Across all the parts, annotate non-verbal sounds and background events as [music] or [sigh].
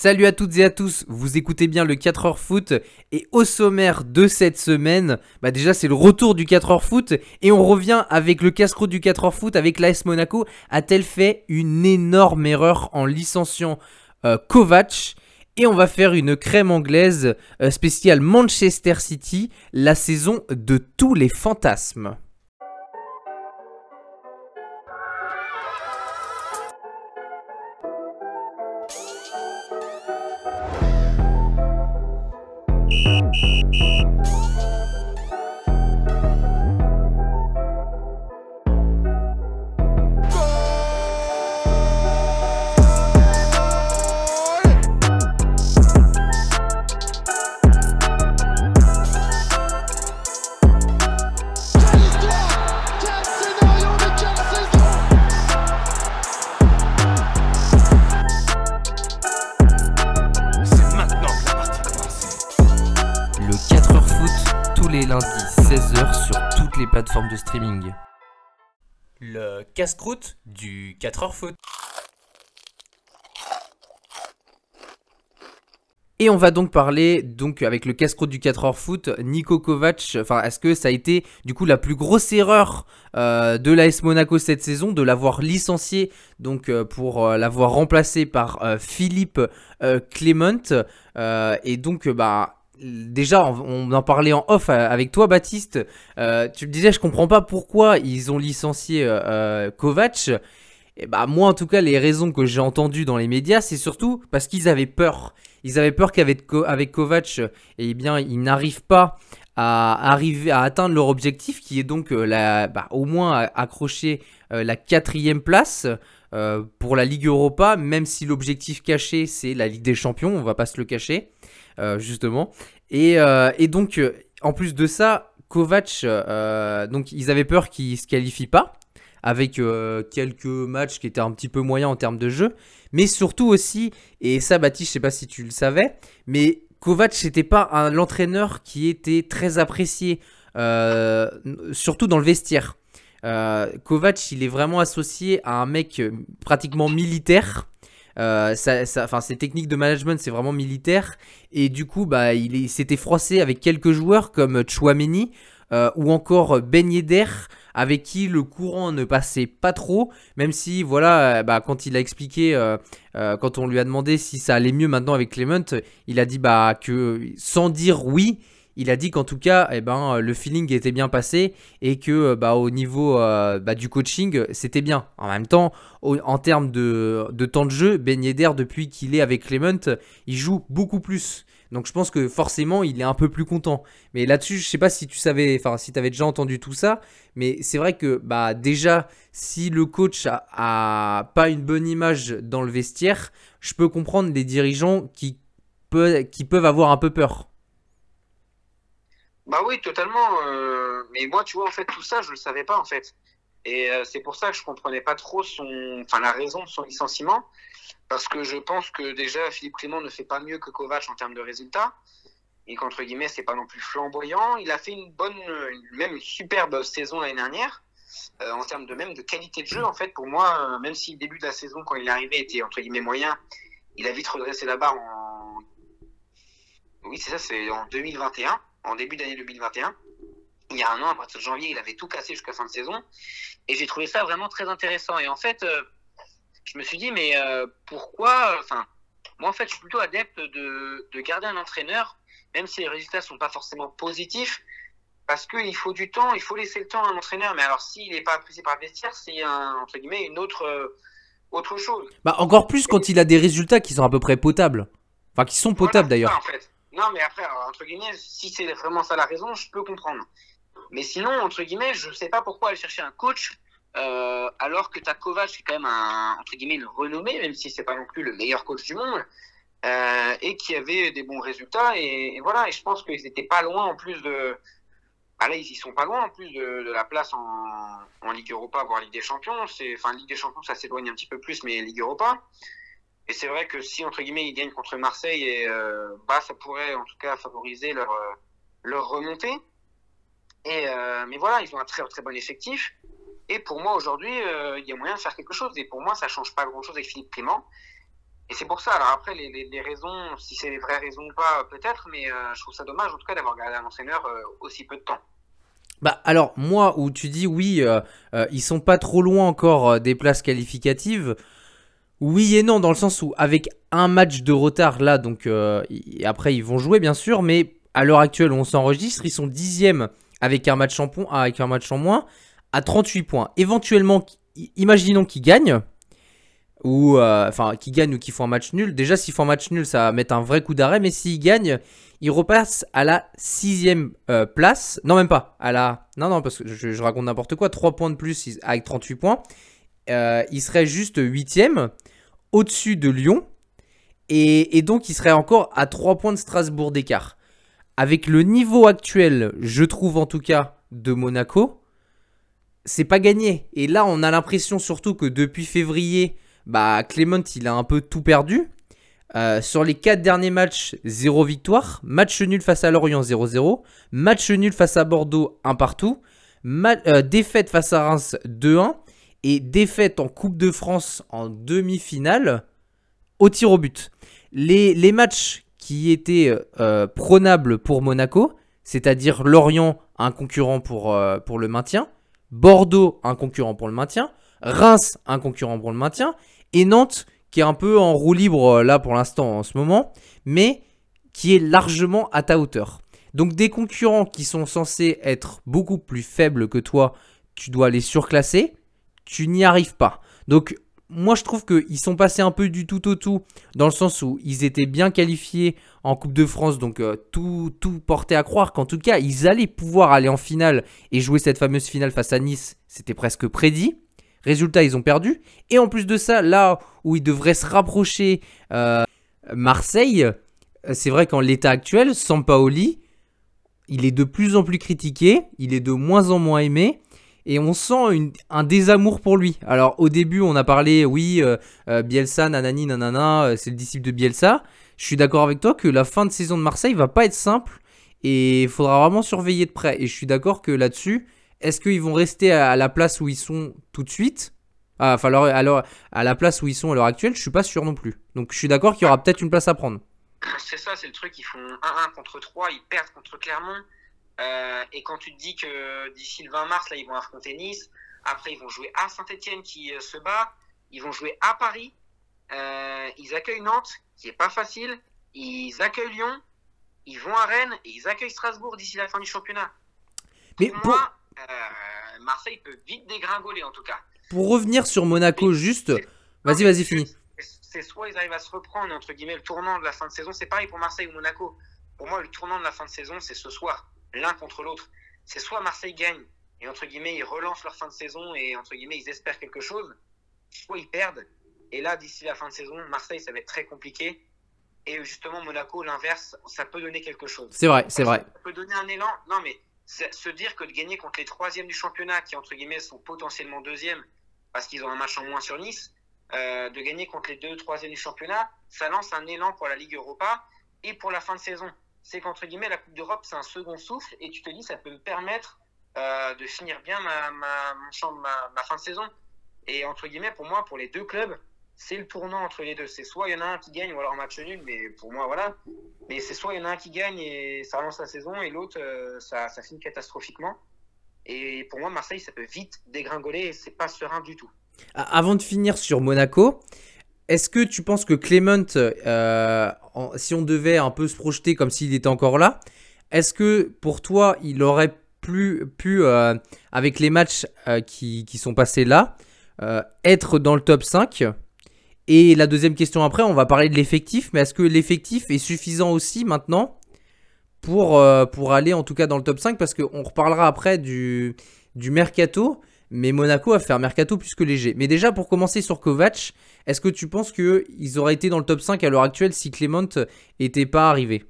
Salut à toutes et à tous, vous écoutez bien le 4h foot et au sommaire de cette semaine, bah déjà c'est le retour du 4h foot et on revient avec le casse-croûte du 4h foot avec l'AS Monaco. A-t-elle fait une énorme erreur en licenciant euh, Kovac? Et on va faire une crème anglaise euh, spéciale Manchester City, la saison de tous les fantasmes. Plateforme de streaming. Le casse-croûte du 4h foot. Et on va donc parler donc avec le casse-croûte du 4h foot, Nico Kovac. Enfin, est-ce que ça a été du coup la plus grosse erreur euh, de l'AS Monaco cette saison de l'avoir licencié donc euh, pour euh, l'avoir remplacé par Philippe Clement et donc bah déjà, on en parlait en off euh, avec toi, Baptiste. Euh, tu me disais, je comprends pas pourquoi ils ont licencié euh, Kovac. Et bah moi, en tout cas, les raisons que j'ai entendues dans les médias, c'est surtout parce qu'ils avaient peur. Ils avaient peur qu'avec avec Kovac, eh bien, ils n'arrivent pas à arriver à atteindre leur objectif, qui est donc la, bah, au moins accrocher la quatrième place. Pour la Ligue Europa, même si l'objectif caché c'est la Ligue des Champions, on va pas se le cacher. Euh, justement. Et, euh, donc, euh, en plus de ça, Kovac, donc ils avaient peur qu'il se qualifie pas avec quelques matchs qui étaient un petit peu moyens en termes de jeu, mais surtout aussi, et ça Baptiste, je sais pas si tu le savais, mais Kovac n'était pas l'entraîneur qui était très apprécié, surtout dans le vestiaire. Kovac, il est vraiment associé à un mec pratiquement militaire euh, ça, ses techniques de management, c'est vraiment militaire. Et du coup, bah, il s'était froissé avec quelques joueurs comme Chouameni euh, ou encore Ben avec qui le courant ne passait pas trop. Même si, voilà, euh, bah, quand il a expliqué, quand on lui a demandé si ça allait mieux maintenant avec Clement, il a dit bah, que sans dire oui, il a dit qu'en tout cas, eh ben, le feeling était bien passé et que bah, au niveau euh, bah, du coaching, c'était bien. En même temps, en termes de, temps de jeu, Ben Yedder, depuis qu'il est avec Clement, il joue beaucoup plus. Donc je pense que forcément, il est un peu plus content. Mais là-dessus, je sais pas si tu savais, enfin si tu avais déjà entendu tout ça, mais c'est vrai que bah déjà, si le coach a, pas une bonne image dans le vestiaire, je peux comprendre les dirigeants qui peuvent avoir un peu peur. Bah oui, totalement. Euh, mais moi, tu vois, en fait, tout ça, je le savais pas, en fait. Et euh, c'est pour ça que je comprenais pas trop son, enfin, la raison de son licenciement. Parce que je pense que déjà, Philippe Clément ne fait pas mieux que Kovac en termes de résultats. Et qu'entre guillemets, c'est pas non plus flamboyant. Il a fait une bonne, même une superbe saison l'année dernière. Euh, en termes de même de qualité de jeu, en fait, pour moi, même si le début de la saison, quand il est arrivé, était entre guillemets moyen, il a vite redressé la barre en. Oui, c'est ça, c'est en 2021 en début d'année 2021. Il y a un an, à partir de janvier, il avait tout cassé jusqu'à fin de saison. Et j'ai trouvé ça vraiment très intéressant. Et en fait, euh, je me suis dit, mais euh, pourquoi Enfin, moi, en fait, je suis plutôt adepte de, de garder un entraîneur, même si les résultats ne sont pas forcément positifs, parce qu'il faut du temps, il faut laisser le temps à un entraîneur. Mais alors, s'il n'est pas apprécié par le vestiaire, c'est entre guillemets une autre, euh, autre chose. Bah, encore plus quand il a des résultats qui sont à peu près potables. Enfin, qui sont potables d'ailleurs. En fait. Non, mais après, entre guillemets, si c'est vraiment ça la raison, je peux comprendre. Mais sinon, entre guillemets, je ne sais pas pourquoi aller chercher un coach euh, alors que Kovac est quand même un, entre guillemets, une renommée, même si c'est pas non plus le meilleur coach du monde, euh, et qui avait des bons résultats. Et, voilà, et je pense qu'ils n'étaient pas loin en plus de. Ah là, ils y sont pas loin en plus de, la place en, en, Ligue Europa, voire Ligue des Champions. Enfin, Ligue des Champions, ça s'éloigne un petit peu plus, mais Ligue Europa. Et c'est vrai que si, entre guillemets, ils gagnent contre Marseille, et, euh, bah, ça pourrait en tout cas favoriser leur, euh, leur remontée. Et, euh, mais voilà, ils ont un très, très bon effectif. Et pour moi, aujourd'hui, il y a moyen de faire quelque chose. Et pour moi, ça change pas grand-chose avec Philippe Clément. Et c'est pour ça. Alors après, les, les, raisons, si c'est les vraies raisons ou pas, peut-être, mais je trouve ça dommage en tout cas d'avoir gardé un entraîneur aussi peu de temps. Bah alors moi où tu dis oui, ils sont pas trop loin encore des places qualificatives. Oui et non, dans le sens où avec un match de retard là, donc euh, après ils vont jouer bien sûr, mais à l'heure actuelle où on s'enregistre, ils sont dixièmes avec un match en, avec un match en moins à 38 points. Éventuellement, imaginons qu'ils gagnent, ou euh, enfin qu'ils gagnent ou qu'ils font un match nul. Déjà s'ils font un match nul, ça va mettre un vrai coup d'arrêt, mais s'ils gagnent, ils repassent à la sixième euh, place. Non même pas, à la... Non non, parce que je, je raconte n'importe quoi, 3 points de plus avec 38 points. Euh, il serait juste huitième, au-dessus de Lyon, et, donc il serait encore à 3 points de Strasbourg d'écart. Avec le niveau actuel, je trouve en tout cas, de Monaco, c'est pas gagné. Et là, on a l'impression surtout que depuis février, bah, Clément, il a un peu tout perdu. Euh, sur les 4 derniers matchs, 0 victoire. Match nul face à Lorient, 0-0. Match nul face à Bordeaux, 1 partout. Euh, défaite face à Reims, 2-1 et défaite en Coupe de France en demi-finale au tir au but. Les, matchs qui étaient euh, prônables pour Monaco, c'est-à-dire Lorient, un concurrent pour, euh, pour le maintien, Bordeaux, un concurrent pour le maintien, Reims, un concurrent pour le maintien, et Nantes, qui est un peu en roue libre euh, là pour l'instant en ce moment, mais qui est largement à ta hauteur. Donc des concurrents qui sont censés être beaucoup plus faibles que toi, tu dois les surclasser tu n'y arrives pas. Donc moi je trouve qu'ils sont passés un peu du tout au tout, dans le sens où ils étaient bien qualifiés en Coupe de France, donc euh, tout, tout portait à croire qu'en tout cas ils allaient pouvoir aller en finale et jouer cette fameuse finale face à Nice, c'était presque prédit. Résultat, ils ont perdu. Et en plus de ça, là où ils devraient se rapprocher euh, Marseille, c'est vrai qu'en l'état actuel, Sampaoli, il est de plus en plus critiqué, il est de moins en moins aimé et on sent un désamour pour lui. Alors au début, on a parlé, oui, euh, euh, Bielsa, nanani, nanana, euh, c'est le disciple de Bielsa. Je suis d'accord avec toi que la fin de saison de Marseille va pas être simple et il faudra vraiment surveiller de près. Et je suis d'accord que là-dessus, est-ce qu'ils vont rester à la place où ils sont tout de suite? Ah, Enfin, alors, à la place où ils sont à l'heure actuelle, je suis pas sûr non plus. Donc je suis d'accord qu'il y aura peut-être une place à prendre. C'est ça, c'est le truc, ils font 1-1 contre 3, ils perdent contre Clermont. Euh, et quand tu te dis que d'ici le 20 mars, là, ils vont affronter Nice, après ils vont jouer à Saint-Etienne qui euh, se bat, ils vont jouer à Paris, euh, ils accueillent Nantes, qui est pas facile, ils accueillent Lyon, ils vont à Rennes et ils accueillent Strasbourg d'ici la fin du championnat. Mais pour, moi, Marseille peut vite dégringoler en tout cas. Pour revenir sur Monaco, juste, vas-y, vas-y, finis. C'est soit ils arrivent à se reprendre, entre guillemets, le tournant de la fin de saison, c'est pareil pour Marseille ou Monaco. Pour moi, le tournant de la fin de saison, c'est ce soir l'un contre l'autre. C'est soit Marseille gagne et entre guillemets ils relancent leur fin de saison et entre guillemets ils espèrent quelque chose, soit ils perdent. Et là, d'ici la fin de saison, Marseille, ça va être très compliqué. Et justement, Monaco, l'inverse, ça peut donner quelque chose. C'est vrai, c'est vrai. Ça peut donner un élan. Non, mais se dire que de gagner contre les troisièmes du championnat, qui entre guillemets sont potentiellement deuxièmes, parce qu'ils ont un match en moins sur Nice, euh, de gagner contre les deux troisièmes du championnat, ça lance un élan pour la Ligue Europa et pour la fin de saison c'est qu'entre guillemets, la Coupe d'Europe, c'est un second souffle et tu te dis, ça peut me permettre euh, de finir bien ma, ma, fin de saison. Et entre guillemets, pour moi, pour les deux clubs, c'est le tournant entre les deux. C'est soit il y en a un qui gagne ou alors un match nul, mais pour moi, voilà. Mais c'est soit il y en a un qui gagne et ça relance la saison et l'autre, euh, ça, ça finit catastrophiquement. Et pour moi, Marseille, ça peut vite dégringoler et c'est pas serein du tout. Avant de finir sur Monaco, est-ce que tu penses que Clement, euh, si on devait un peu se projeter comme s'il était encore là, est-ce que pour toi, il aurait pu, euh, avec les matchs euh, qui, sont passés là, être dans le top 5 Et la deuxième question après, on va parler de l'effectif, mais est-ce que l'effectif est suffisant aussi maintenant pour, pour aller en tout cas dans le top 5 Parce qu'on reparlera après du, du mercato. Mais Monaco a fait un mercato plus que léger. Mais déjà, pour commencer sur Kovac, est-ce que tu penses qu'ils auraient été dans le top 5 à l'heure actuelle si Clément n'était pas arrivé?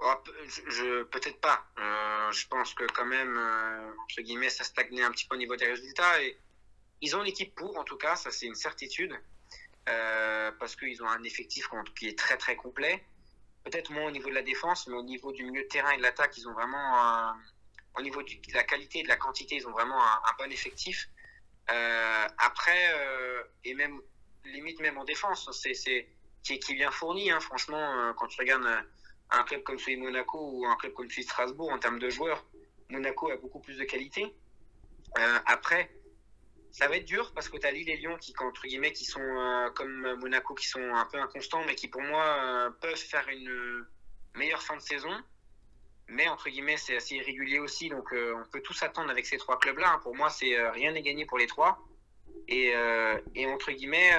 Oh, Peut-être pas. Euh, je pense que quand même, euh, entre guillemets, ça stagnait un petit peu au niveau des résultats. Et ils ont l'équipe pour, en tout cas, ça c'est une certitude. Euh, parce qu'ils ont un effectif qui est très très complet. Peut-être moins au niveau de la défense, mais au niveau du milieu de terrain et de l'attaque, ils ont vraiment au niveau de la qualité et de la quantité, ils ont vraiment un, bon effectif. Euh, après, euh, et même limite même en défense. C'est, qui, est bien fourni, hein, franchement, quand tu regardes un club comme celui de Monaco ou un club comme celui de Strasbourg en termes de joueurs, Monaco a beaucoup plus de qualité. après, ça va être dur parce que tu as Lille et Lyon qui, entre guillemets, qui sont comme Monaco, qui sont un peu inconstants, mais qui pour moi peuvent faire une meilleure fin de saison mais entre guillemets, c'est assez irrégulier aussi. Donc, euh, on peut tous s'attendre avec ces trois clubs-là. Hein. Pour moi, c'est euh, rien n'est gagné pour les trois. Et, euh, et entre guillemets,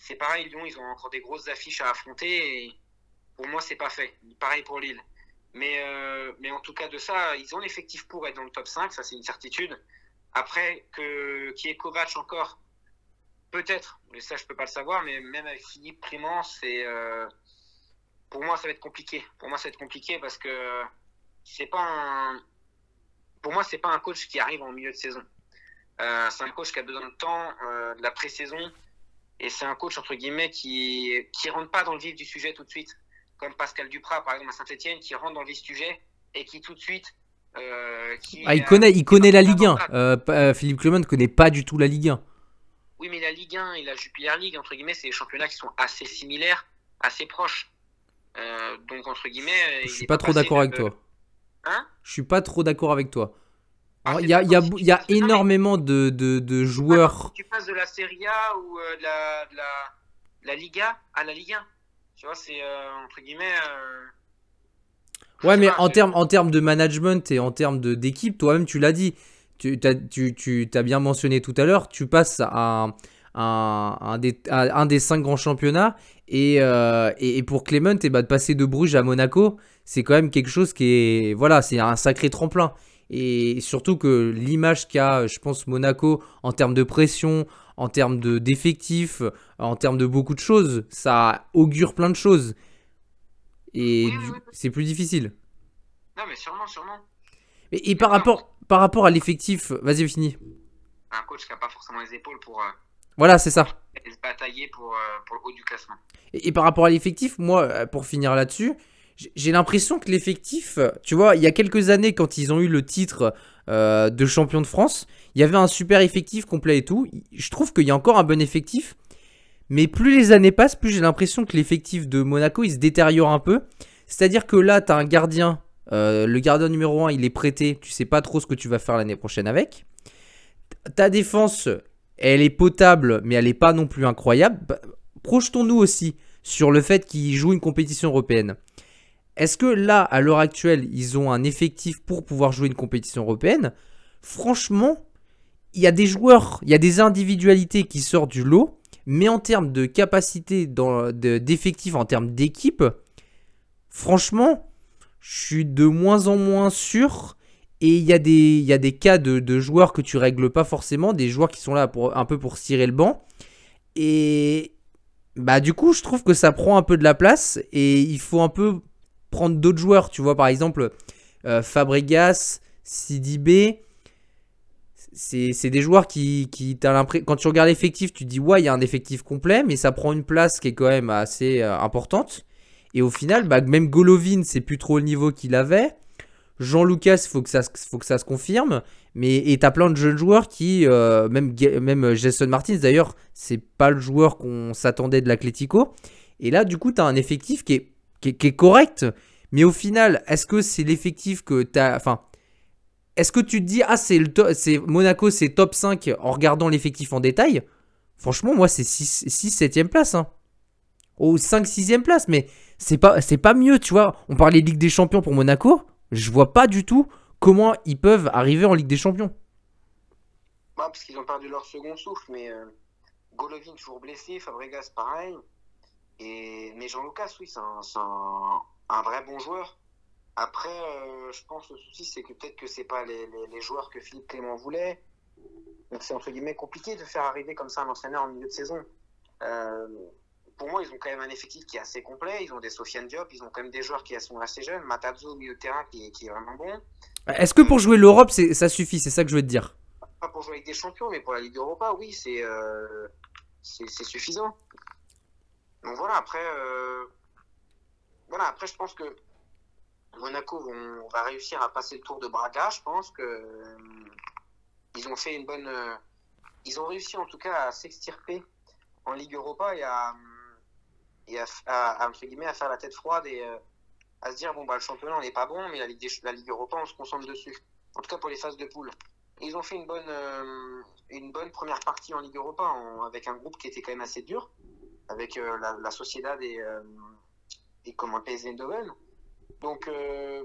c'est pareil. Lyon, ils ont encore des grosses affiches à affronter. Et pour moi, c'est pas fait. Pareil pour Lille. Mais, mais en tout cas, de ça, ils ont l'effectif pour être dans le top 5. Ça, c'est une certitude. Après, que qui est Kovac encore, peut-être. Mais ça, je peux pas le savoir. Mais même avec Philippe Primant, c'est pour moi, ça va être compliqué. Pour moi, ça va être compliqué parce que c'est pas un. Pour moi, c'est pas un coach qui arrive en milieu de saison. Euh, c'est un coach qui a besoin de temps, euh, de la pré-saison, et c'est un coach entre guillemets qui qui rentre pas dans le vif du sujet tout de suite, comme Pascal Duprat par exemple à Saint-Etienne, qui rentre dans le vif du sujet et qui tout de suite. Euh, ah, il connaît, il connaît la Ligue 1. Philippe Clement ne connaît pas du tout la Ligue 1. Oui, mais la Ligue 1 et la Jupiler League, entre guillemets, c'est des championnats qui sont assez similaires, assez proches. Euh, donc, entre guillemets. Je suis pas trop d'accord avec toi. Hein Je suis pas trop d'accord avec toi. Il y a, y a, y a énormément de, de, de joueurs. Tu passes de la Serie A ou euh, de, la, de, la, la, Liga à la Ligue 1. Tu vois, c'est euh, entre guillemets. ouais, mais en termes en termes de management et en termes d'équipe, toi-même, tu l'as dit. Tu as, tu, tu as bien mentionné tout à l'heure, tu passes à, un, un, des, un des cinq grands championnats euh, et, et, pour Clement, et eh bah, ben, de passer de Bruges à Monaco, c'est quand même quelque chose qui est. Voilà, c'est un sacré tremplin. Et surtout que l'image qu'a, je pense, Monaco en termes de pression, en termes d'effectifs, en termes de beaucoup de choses, ça augure plein de choses. Et c'est plus difficile. Non, mais sûrement, sûrement. Et, par, rapport, par rapport à l'effectif, vas-y, fini. Un coach qui n'a pas forcément les épaules pour. Euh, voilà, c'est ça. Se batailler pour, euh, pour le haut du classement. Et, par rapport à l'effectif, moi, euh, pour finir là-dessus, j'ai l'impression que l'effectif, tu vois, il y a quelques années, quand ils ont eu le titre euh, de champion de France, il y avait un super effectif complet et tout. Je trouve qu'il y a encore un bon effectif. Mais plus les années passent, plus j'ai l'impression que l'effectif de Monaco, il se détériore un peu. C'est-à-dire que là, tu as un gardien, le gardien numéro 1, il est prêté, tu sais pas trop ce que tu vas faire l'année prochaine avec. Ta défense, elle est potable, mais elle n'est pas non plus incroyable. Bah, projetons-nous aussi sur le fait qu'ils jouent une compétition européenne. Est-ce que là, à l'heure actuelle, ils ont un effectif pour pouvoir jouer une compétition européenne? Franchement, il y a des joueurs, il y a des individualités qui sortent du lot, mais en termes de capacité d'effectif, en termes d'équipe, franchement, je suis de moins en moins sûr. Et il y, a des, y a des cas de, de, joueurs que tu règles pas forcément, des joueurs qui sont là pour, un peu pour cirer le banc. Et, bah du coup je trouve que ça prend un peu de la place et il faut un peu prendre d'autres joueurs. Tu vois par exemple euh, Fabregas, Sidibé, c'est des joueurs qui, qui quand tu regardes l'effectif tu dis ouais il y a un effectif complet mais ça prend une place qui est quand même assez euh, importante. Et au final bah, même Golovin c'est plus trop le niveau qu'il avait. Jean Lucas, faut, que ça, faut que ça se confirme. Mais et t'as plein de jeunes joueurs qui, euh, même, même Jason Martins d'ailleurs, c'est pas le joueur qu'on s'attendait de l'Atlético. Et là, du coup, t'as un effectif qui est, qui correct. Mais au final, est-ce que c'est l'effectif que t'as. Enfin, est-ce que tu te dis, ah, c'est le Monaco, c'est top 5 en regardant l'effectif en détail? Franchement, moi, c'est 6, 6 7 place. Hein. Ou 5, 6 place. Mais c'est pas, c'est pas mieux, tu vois. On parlait Ligue des Champions pour Monaco. Je vois pas du tout comment ils peuvent arriver en Ligue des Champions. Bah, parce qu'ils ont perdu leur second souffle, mais euh, Golovin toujours blessé, Fabregas pareil. Et, mais Jean-Lucas, oui, c'est un, vrai bon joueur. Après, euh, je pense que le souci, c'est que peut-être que c'est pas les, joueurs que Philippe Clément voulait. Donc c'est entre guillemets compliqué de faire arriver comme ça un entraîneur en milieu de saison. Euh, pour moi, ils ont quand même un effectif qui est assez complet. Ils ont des Sofiane Diop, ils ont quand même des joueurs qui sont assez jeunes. Matazo au milieu de terrain qui, est vraiment bon. Est-ce que pour jouer l'Europe, ça suffit? C'est ça que je veux te dire. Pas pour jouer avec des champions, mais pour la Ligue Europa, oui, c'est euh, suffisant. Donc voilà, après, euh, voilà, après, je pense que Monaco vont, va réussir à passer le tour de Braga. Je pense que euh, ils ont fait une bonne. ils ont réussi en tout cas à s'extirper en Ligue Europa et à, et à, entre guillemets, à faire la tête froide et euh, à se dire bon, bah, le championnat, on n'est pas bon, mais la Ligue, la Ligue Europa, on se concentre dessus. En tout cas pour les phases de poule. Ils ont fait une bonne, euh, une bonne première partie en Ligue Europa avec un groupe qui était quand même assez dur, avec euh, la, la, Sociedad et, et comment, PSV Eindhoven. Donc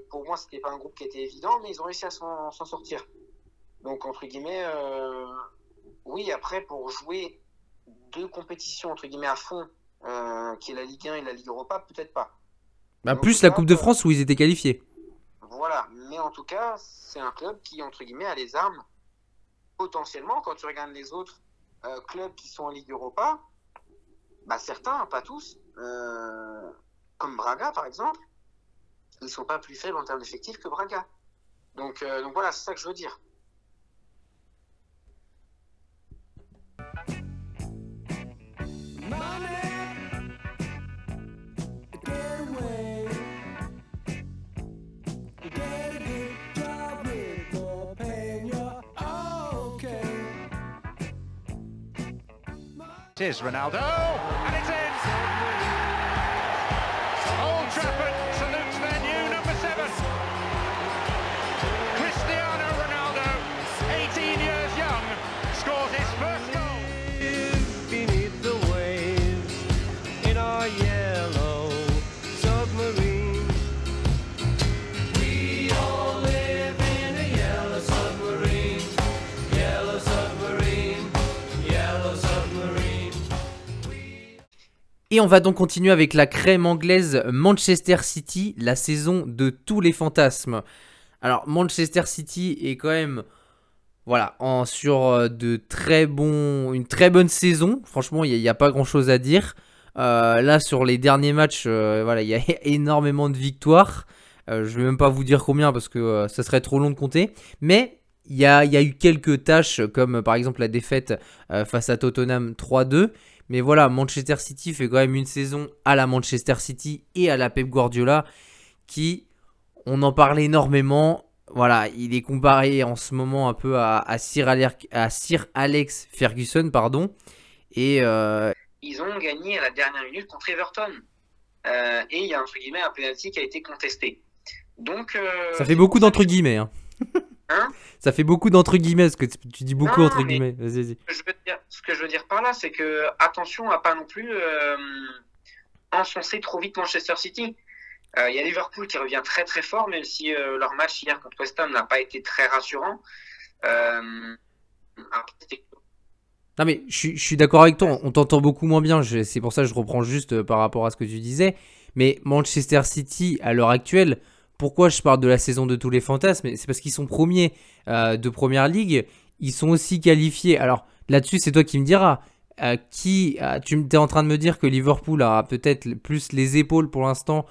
pour moi, c'était pas un groupe qui était évident, mais ils ont réussi à s'en sortir. Donc entre guillemets, oui, après pour jouer deux compétitions entre guillemets à fond, euh, qui est la Ligue 1 et la Ligue Europa, peut-être pas. Bah, plus la Coupe de France où ils étaient qualifiés. Voilà, mais en tout cas, c'est un club qui, entre guillemets, a les armes potentiellement, quand tu regardes les autres euh, clubs qui sont en Ligue Europa, bah, certains, pas tous, euh, comme Braga par exemple, ils sont pas plus faibles en termes d'effectifs que Braga. Donc, donc voilà, c'est ça que je veux dire. Is Ronaldo, Et on va donc continuer avec la crème anglaise Manchester City, la saison de tous les fantasmes. Alors Manchester City est quand même voilà, sur euh, de très bons, une très bonne saison. Franchement, il n'y a, pas grand chose à dire. Euh, là, sur les derniers matchs, euh, il y a [laughs] énormément de victoires. je ne vais même pas vous dire combien parce que ça serait trop long de compter. Mais il y a, y a, eu quelques tâches, comme par exemple la défaite face à Tottenham 3-2. Mais voilà, Manchester City fait quand même une saison à la Manchester City et à la Pep Guardiola qui, on en parle énormément. Voilà, il est comparé en ce moment un peu à, Sir, Alex, Ferguson, pardon. Et euh, ils ont gagné à la dernière minute contre Everton. Euh, et il y a entre guillemets un penalty qui a été contesté. Donc euh, ça fait beaucoup d'entre guillemets. Hein. Hein ça fait beaucoup d'entre guillemets, parce que tu dis beaucoup entre guillemets. Vas-y, Ce que je veux dire par là, c'est que attention à pas non plus euh, enfoncer trop vite Manchester City. Euh, il y a Liverpool qui revient très très fort, même si euh, leur match hier contre West Ham n'a pas été très rassurant. non mais je, je suis d'accord avec toi, on t'entend beaucoup moins bien, c'est pour ça que je reprends juste par rapport à ce que tu disais. Mais Manchester City, à l'heure actuelle, pourquoi je parle de la saison de tous les fantasmes C'est parce qu'ils sont premiers euh, de première ligue. Ils sont aussi qualifiés. Alors là-dessus, c'est toi qui me diras. Euh, qui, euh, tu es en train de me dire que Liverpool a peut-être plus les épaules pour l'instant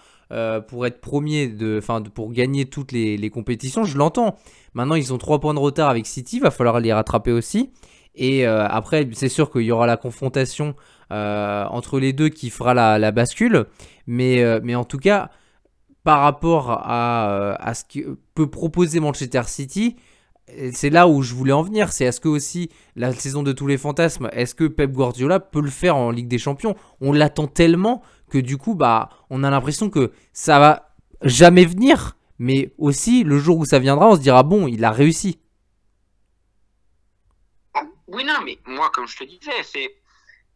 pour être premier, de, de, pour gagner toutes les, compétitions. Je l'entends. Maintenant, ils ont 3 points de retard avec City. Va falloir les rattraper aussi. Et après, c'est sûr qu'il y aura la confrontation entre les deux qui fera la, la bascule. Mais, mais en tout cas, par rapport à, à ce que peut proposer Manchester City, c'est là où je voulais en venir. C'est est-ce que aussi la saison de tous les fantasmes, est-ce que Pep Guardiola peut le faire en Ligue des Champions? On l'attend tellement que du coup, bah, on a l'impression que ça va jamais venir. Mais aussi, le jour où ça viendra, on se dira bon, il a réussi. Oui, non, mais moi, comme je te disais,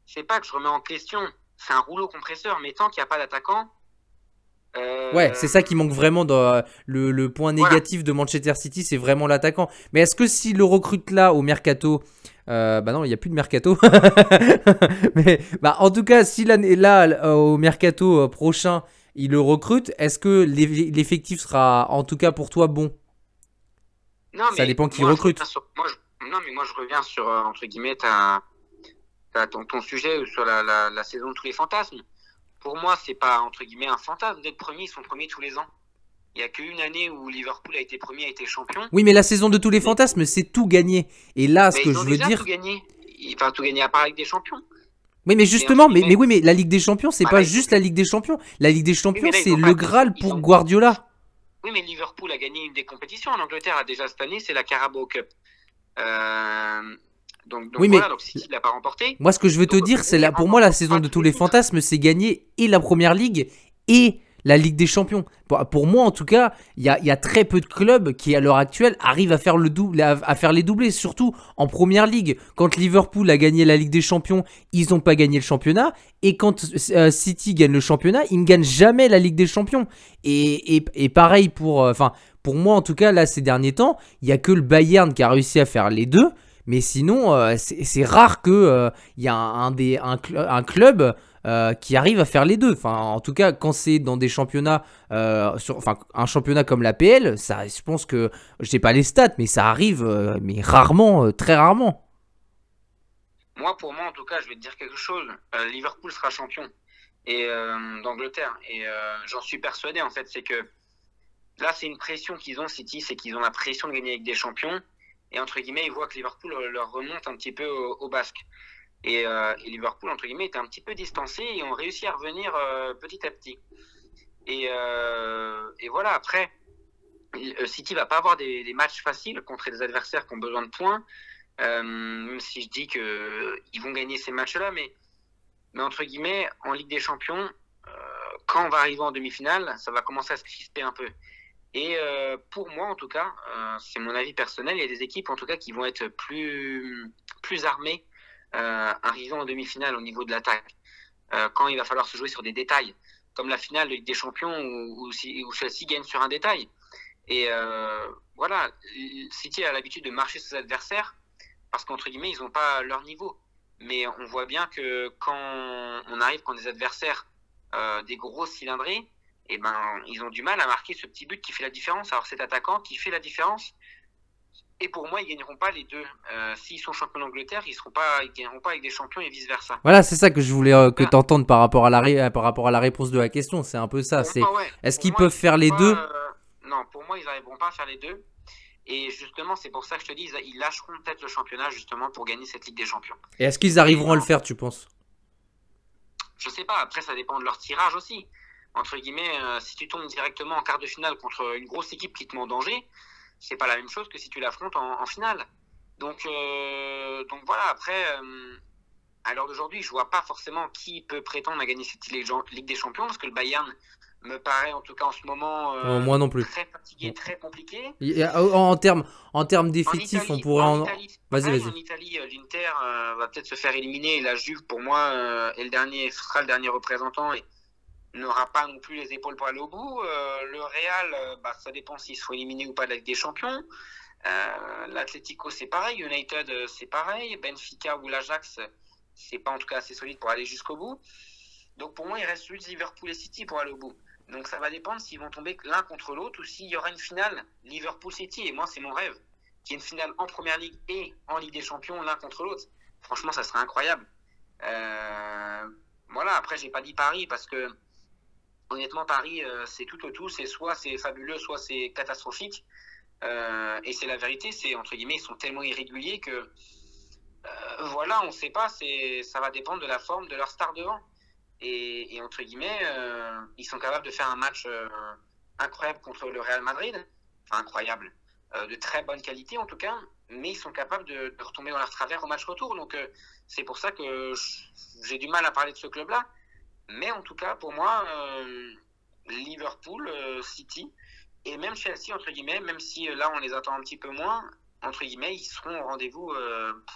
c'est pas que je remets en question. C'est un rouleau compresseur, mais tant qu'il n'y a pas d'attaquant, Ouais, c'est ça qui manque vraiment dans euh, le, point négatif de Manchester City, c'est vraiment l'attaquant. Mais est-ce que s'il le recrute là au mercato, euh, bah non, il n'y a plus de mercato. [laughs] Mais bah, en tout cas, si là, là au mercato euh, prochain, il le recrute, est-ce que l'effectif sera en tout cas pour toi bon? Non, Ça dépend qui recrute. non, mais moi je reviens sur, entre guillemets, ton, sujet sur la, la saison de tous les fantasmes pour moi, c'est pas entre guillemets un fantasme d'être premier. Ils sont premiers tous les ans. Il y a qu'une année où Liverpool a été premier, a été champion. Oui, mais la saison de tous les fantasmes, c'est tout gagné. Et là, ce que je veux dire, tout gagné. Enfin, tout gagné à part avec des champions. Oui, mais justement, mais, mais, oui, mais la Ligue des Champions, c'est pas juste la Ligue des Champions. La Ligue des Champions, c'est le Graal pour Guardiola. Oui, mais Liverpool a gagné une des compétitions en Angleterre déjà cette année, c'est la Carabao Cup. Euh, Donc, Oui, mais- voilà, donc City l'a pas remporté. Moi, ce que je veux te Donc, dire, c'est là, oui, pour moi, la saison de tous les fantasmes, c'est gagner et la première ligue et la Ligue des Champions. Pour, pour moi, en tout cas, il y a, il y a très peu de clubs qui, à l'heure actuelle, arrivent à faire, le double, à, à faire les doublés, surtout en première ligue. Quand Liverpool a gagné la Ligue des Champions, ils n'ont pas gagné le championnat. Et quand euh, City gagne le championnat, ils ne gagnent jamais la Ligue des Champions. Et, et, et pareil pour. euh, Enfin, pour moi, en tout cas, là, ces derniers temps, il y a que le Bayern qui a réussi à faire les deux. Mais sinon, euh, c'est rare qu'il y a un, des, un, cl- un club euh, qui arrive à faire les deux. Enfin, en tout cas, quand c'est dans des championnats, euh, enfin, un championnat comme l'APL, je pense que, je sais pas les stats, mais ça arrive, euh, mais rarement, euh, très rarement. Moi, pour moi, en tout cas, je vais te dire quelque chose. Euh, Liverpool sera champion et euh, d'Angleterre. Et euh, j'en suis persuadé, en fait, c'est que là, c'est une pression qu'ils ont, City, c'est qu'ils ont la pression de gagner avec des champions. Et entre guillemets, ils voient que Liverpool euh, leur remonte un petit peu au, basque. Et, euh, et Liverpool, entre guillemets, était un petit peu distancé et ont réussi à revenir euh, petit à petit. Et, voilà, après, City va pas avoir des, matchs faciles contre des adversaires qui ont besoin de points. Même si je dis que euh, ils vont gagner ces matchs-là, mais, mais entre guillemets, en Ligue des Champions, quand on va arriver en demi-finale, ça va commencer à se crisper un peu. Et euh, pour moi, en tout cas, euh, c'est mon avis personnel, il y a des équipes en tout cas qui vont être plus, plus armées euh, arrivant en demi-finale au niveau de l'attaque. Quand il va falloir se jouer sur des détails, comme la finale de Ligue des Champions où, où, où Chelsea gagne sur un détail. Et voilà, City a l'habitude de marcher sur ses adversaires parce qu'entre guillemets, ils n'ont pas leur niveau. Mais on voit bien que quand on arrive contre des adversaires, des gros cylindrés, et ben, ils ont du mal à marquer ce petit but qui fait la différence. Alors cet attaquant qui fait la différence. Et pour moi, ils gagneront pas les deux. Euh, S'ils sont champions d'Angleterre, ils seront pas, ils gagneront pas avec des champions et vice versa. Voilà, c'est ça que je voulais euh, que Ah. t'entendes par rapport à la ré- par rapport à la réponse de la question. C'est un peu ça. C'est ouais. est-ce qu'ils peuvent ils faire les deux euh, Non, pour moi, ils n'arriveront pas à faire les deux. Et justement, c'est pour ça que je te dis, ils, ils lâcheront peut-être le championnat justement pour gagner cette Ligue des Champions. Et est-ce qu'ils arriveront à le faire, tu penses? Je sais pas, après ça dépend de leur tirage aussi. Entre guillemets, euh, si tu tombes directement en quart de finale contre une grosse équipe qui te met en danger, c'est pas la même chose que si tu l'affrontes en, en finale. Donc, euh, donc voilà, après, euh, à l'heure d'aujourd'hui, je vois pas forcément qui peut prétendre à gagner cette Ligue des Champions, parce que le Bayern me paraît en tout cas en ce moment Moi non plus. très fatigué, très compliqué. A- En, termes en termes d'effectifs, on pourrait en. Vas-y, vas-y. En Italie, l'Inter va peut-être se faire éliminer. Et la Juve, pour moi, est le dernier, sera le dernier représentant et n'aura pas non plus les épaules pour aller au bout. Euh, le Real, euh, bah, ça dépend s'ils seront éliminés ou pas de la Ligue des Champions. Euh, L'Atlético, c'est pareil. United, c'est pareil. Benfica ou l'Ajax, c'est pas en tout cas assez solide pour aller jusqu'au bout. Donc pour moi, il reste juste Liverpool et City pour aller au bout. Donc ça va dépendre s'ils vont tomber l'un contre l'autre ou s'il y aura une finale Liverpool-City. Et moi, c'est mon rêve. Qu'il y ait une finale en Première Ligue et en Ligue des Champions l'un contre l'autre. Franchement, ça serait incroyable. Voilà, après, j'ai pas dit Paris parce que honnêtement, Paris, euh, c'est tout au tout. C'est soit c'est fabuleux, soit c'est catastrophique. Euh, et c'est la vérité, c'est entre guillemets, ils sont tellement irréguliers que euh, voilà, on sait pas, c'est ça va dépendre de la forme de leur star devant. Et, entre guillemets, ils sont capables de faire un match incroyable contre le Real Madrid, enfin incroyable, de très bonne qualité en tout cas, mais ils sont capables de, de retomber dans leur travers au match retour. Donc c'est pour ça que j'ai du mal à parler de ce club-là. Mais en tout cas, pour moi, euh, Liverpool, euh, City et même Chelsea, entre guillemets, même si euh, là on les attend un petit peu moins, entre guillemets, ils seront au rendez-vous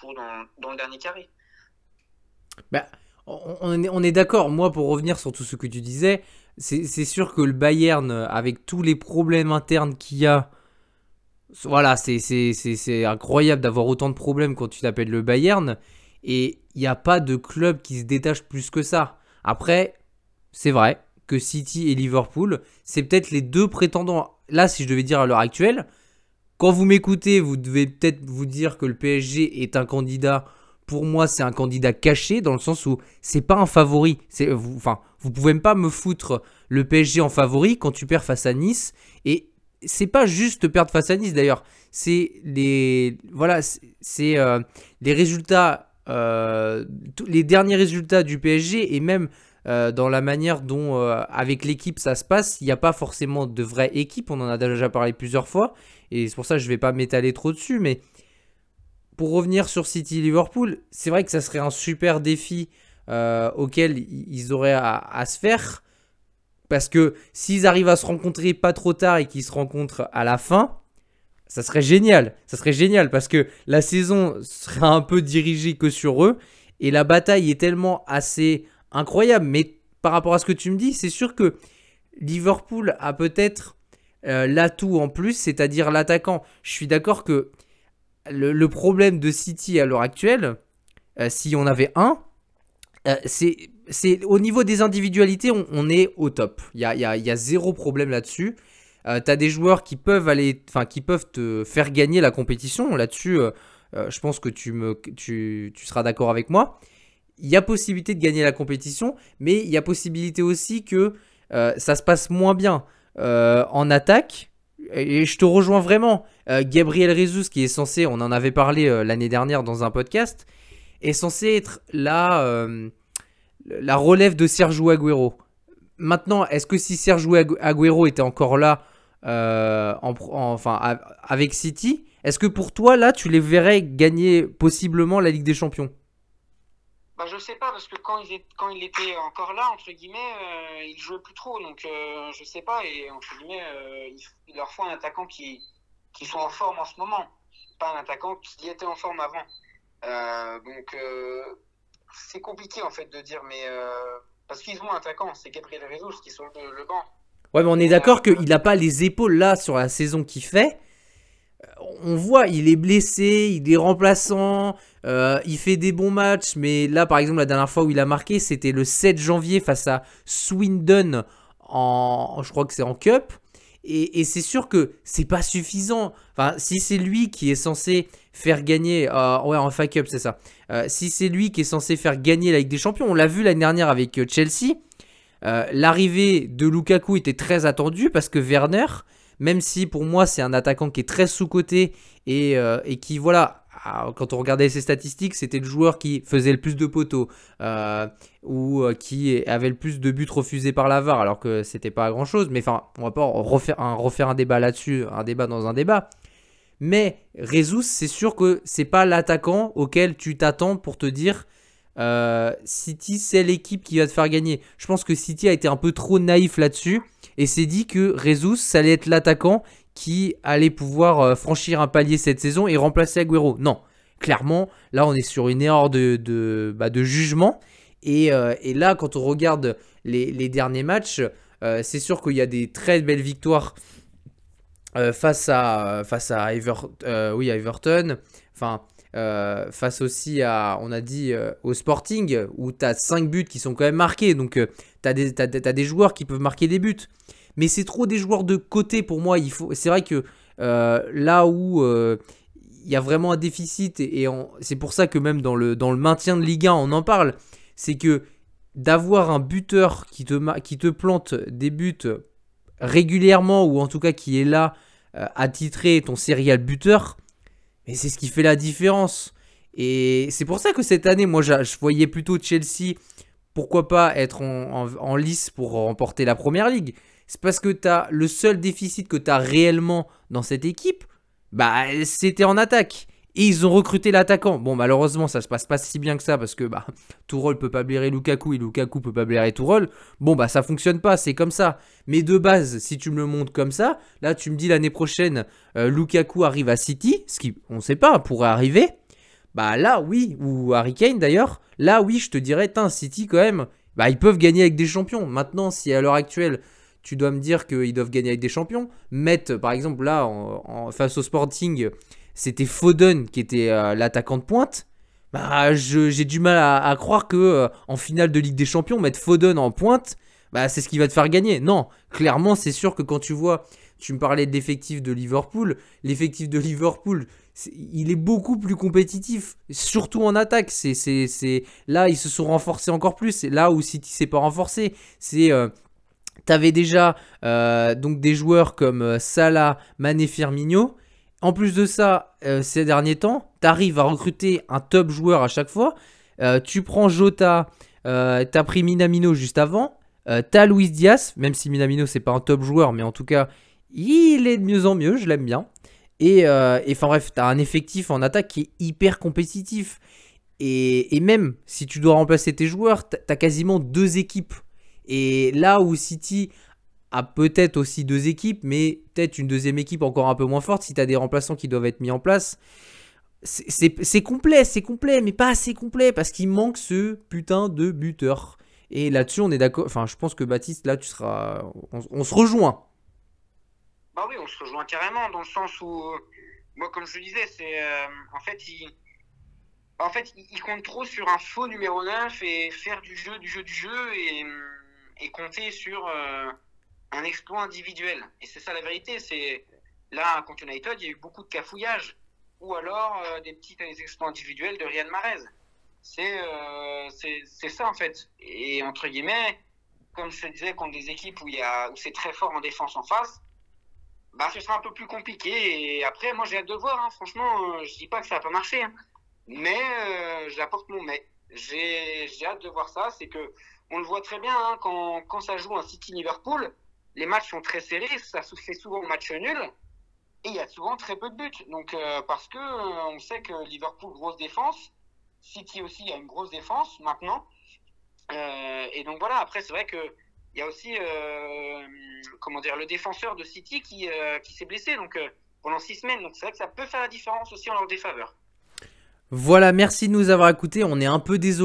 pour dans, dans le dernier carré. Bah, on est, on est d'accord. Moi, pour revenir sur tout ce que tu disais, c'est sûr que le Bayern, avec tous les problèmes internes qu'il y a, voilà, c'est incroyable d'avoir autant de problèmes quand tu t'appelles le Bayern. Et il n'y a pas de club qui se détache plus que ça. Après, c'est vrai que City et Liverpool, c'est peut-être les deux prétendants. Là, si je devais dire à l'heure actuelle, quand vous m'écoutez, vous devez peut-être vous dire que le PSG est un candidat. Pour moi, c'est un candidat caché dans le sens où c'est pas un favori. Vous, enfin, vous pouvez même pas me foutre le PSG en favori quand tu perds face à Nice. Et c'est pas juste perdre face à Nice d'ailleurs. C'est les, voilà, c'est- euh, les résultats, les derniers résultats du PSG et même euh, dans la manière dont euh, avec l'équipe ça se passe, il n'y a pas forcément de vraie équipe. On en a déjà parlé plusieurs fois et c'est pour ça que je vais pas m'étaler trop dessus, mais pour revenir sur City-Liverpool, c'est vrai que ça serait un super défi auquel ils auraient à, se faire. Parce que s'ils arrivent à se rencontrer pas trop tard et qu'ils se rencontrent à la fin, ça serait génial. Ça serait génial parce que la saison serait un peu dirigée que sur eux. Et la bataille est tellement assez incroyable. Mais par rapport à ce que tu me dis, c'est sûr que Liverpool a peut-être euh, l'atout en plus, c'est-à-dire l'attaquant. Je suis d'accord que le, problème de City à l'heure actuelle, euh, si on avait un, euh, c'est au niveau des individualités, on, est au top. Il y a, y a, zéro problème là-dessus. Euh, tu as des joueurs qui peuvent aller, enfin qui peuvent te faire gagner la compétition. Là-dessus, je pense que tu, me, tu, tu seras d'accord avec moi. Il y a possibilité de gagner la compétition, mais il y a possibilité aussi que ça se passe moins bien. Euh, en attaque. Et je te rejoins vraiment. Euh, Gabriel Rezus, qui est censé, on en avait parlé euh, l'année dernière dans un podcast, est censé être la, la relève de Sergio Agüero. Maintenant, est-ce que si Sergio Agüero était encore là, enfin, avec City, est-ce que pour toi, là, tu les verrais gagner possiblement la Ligue des Champions? Bah, je sais pas, parce que quand il, quand il était encore là, entre guillemets, euh, il jouait plus trop. Donc, euh, je sais pas. Et entre guillemets, euh, il, leur faut un attaquant qui, qui soit en forme en ce moment. Pas un attaquant qui était en forme avant. Euh, donc, c'est compliqué en fait de dire, mais. parce qu'ils ont un attaquant, c'est Gabriel Rezus qui sont le, le banc. Ouais, mais on est d'accord qu'il n'a pas les épaules là sur la saison qu'il fait on voit, il est blessé, il est remplaçant, euh, il fait des bons matchs, mais là, par exemple, la dernière fois où il a marqué, c'était le 7 janvier face à Swindon, en, je crois que c'est en Cup. Et, c'est sûr que c'est pas suffisant. Enfin, si c'est lui qui est censé faire gagner, euh, ouais, en FA Cup, c'est ça. Euh, si c'est lui qui est censé faire gagner la Ligue des Champions, on l'a vu l'année dernière avec Chelsea. L'arrivée de Lukaku était très attendue parce que Werner, même si pour moi c'est un attaquant qui est très sous-coté et, euh, qui, voilà, quand on regardait ses statistiques, c'était le joueur qui faisait le plus de poteaux euh, ou euh, qui avait le plus de buts refusés par la VAR, alors que c'était pas grand chose. Mais enfin, on va pas refaire un, refaire un débat là-dessus, un débat dans un débat. Mais Rezus, c'est sûr que c'est pas l'attaquant auquel tu t'attends pour te dire City, c'est l'équipe qui va te faire gagner. Je pense que City a été un peu trop naïf là-dessus et s'est dit que Rezus, ça allait être l'attaquant qui allait pouvoir euh, franchir un palier cette saison et remplacer Agüero. Non, clairement, là on est sur une erreur de, de, bah, jugement. Euh, et, là, quand on regarde les, derniers matchs, euh, c'est sûr qu'il y a des très belles victoires face à, face à, oui, Everton. Enfin, face aussi à, on a dit, au Sporting, où tu as 5 buts qui sont quand même marqués. Donc, tu as, des joueurs qui peuvent marquer des buts mais c'est trop des joueurs de côté pour moi. Il faut, c'est vrai que euh, là où euh, il y a vraiment un déficit et, c'est pour ça que même dans le, dans le maintien de Ligue 1 on en parle, c'est que d'avoir un buteur qui te, qui te plante des buts régulièrement ou en tout cas qui est là euh, titrer ton serial buteur, mais c'est ce qui fait la différence. Et c'est pour ça que cette année, moi, je, voyais plutôt Chelsea, pourquoi pas être en, lice pour remporter la première ligue c'est parce que tu as le seul déficit que tu as réellement dans cette équipe, bah c'était en attaque. Et ils ont recruté l'attaquant. Bon, malheureusement, ça se passe pas si bien que ça parce que bah, [laughs] Tourol peut pas blairer Lukaku et Lukaku peut pas blairer Tourol. Bon, bah ça fonctionne pas, c'est comme ça. Mais de base, si tu me le montres comme ça, là tu me dis l'année prochaine, euh, Lukaku arrive à City, ce qui, on sait pas, pourrait arriver. Bah là, oui, ou Harry Kane d'ailleurs. Là, oui, je te dirais, tiens, City quand même, bah ils peuvent gagner avec des champions. Maintenant, si à l'heure actuelle, tu dois me dire qu'ils doivent gagner avec des champions. Mettre, par exemple, là, face au Sporting, c'était Foden qui était euh, l'attaquant de pointe. Bah, j'ai du mal à, croire que euh, en finale de Ligue des Champions, mettre Foden en pointe, bah, c'est ce qui va te faire gagner. Non, clairement, c'est sûr que quand tu vois, tu me parlais de l'effectif de Liverpool, l'effectif de Liverpool, il est beaucoup plus compétitif, surtout en attaque. C'est, là, ils se sont renforcés encore plus. C'est là où City s'est pas renforcé. C'est euh, tu avais déjà euh, donc des joueurs comme Salah, Mané, Firmino. En plus de ça, euh, ces derniers temps, tu arrives à recruter un top joueur à chaque fois. tu prends Jota, tu as pris Minamino juste avant. tu as Luis Diaz, même si Minamino c'est pas un top joueur, mais en tout cas, il est de mieux en mieux, je l'aime bien. Et enfin bref, tu as un effectif en attaque qui est hyper compétitif. Et, même si tu dois remplacer tes joueurs, tu as quasiment deux équipes. Et là où City a peut-être aussi deux équipes, mais peut-être une deuxième équipe encore un peu moins forte, si tu as des remplaçants qui doivent être mis en place, c'est complet, c'est complet, mais pas assez complet, parce qu'il manque ce putain de buteur. Et là-dessus, on est d'accord. Enfin, je pense que Baptiste, là, tu seras. On, se rejoint. Bah oui, on se rejoint carrément, dans le sens où. Moi, comme je le disais, c'est. Euh, en fait, il en fait, il compte trop sur un faux numéro 9 et faire du jeu, du jeu, du jeu et, compter sur euh, un exploit individuel. Et c'est ça la vérité. C'est là contre United, il y a eu beaucoup de cafouillage ou alors euh, des petits exploits individuels de Riyad Mahrez. Euh, c'est c'est ça en fait. Et entre guillemets, comme je disais, contre des équipes où où c'est très fort en défense en face, bah ce sera un peu plus compliqué. Et après, moi j'ai hâte de voir. Hein. Franchement, je dis pas que ça va pas marcher. Hein. Mais euh, j'apporte mon mais. J'ai hâte de voir ça. C'est que on le voit très bien hein, quand, quand ça joue un City-Liverpool, les matchs sont très serrés, ça se fait souvent match nul et il y a souvent très peu de buts. Donc euh, parce que euh, on sait que Liverpool grosse défense, City aussi a une grosse défense maintenant. et donc voilà. Après c'est vrai que il y a aussi comment dire le défenseur de City qui, qui s'est blessé donc pendant six semaines. Donc c'est vrai que ça peut faire la différence aussi en leur défaveur. Voilà, merci de nous avoir écoutés. On est un peu désolé.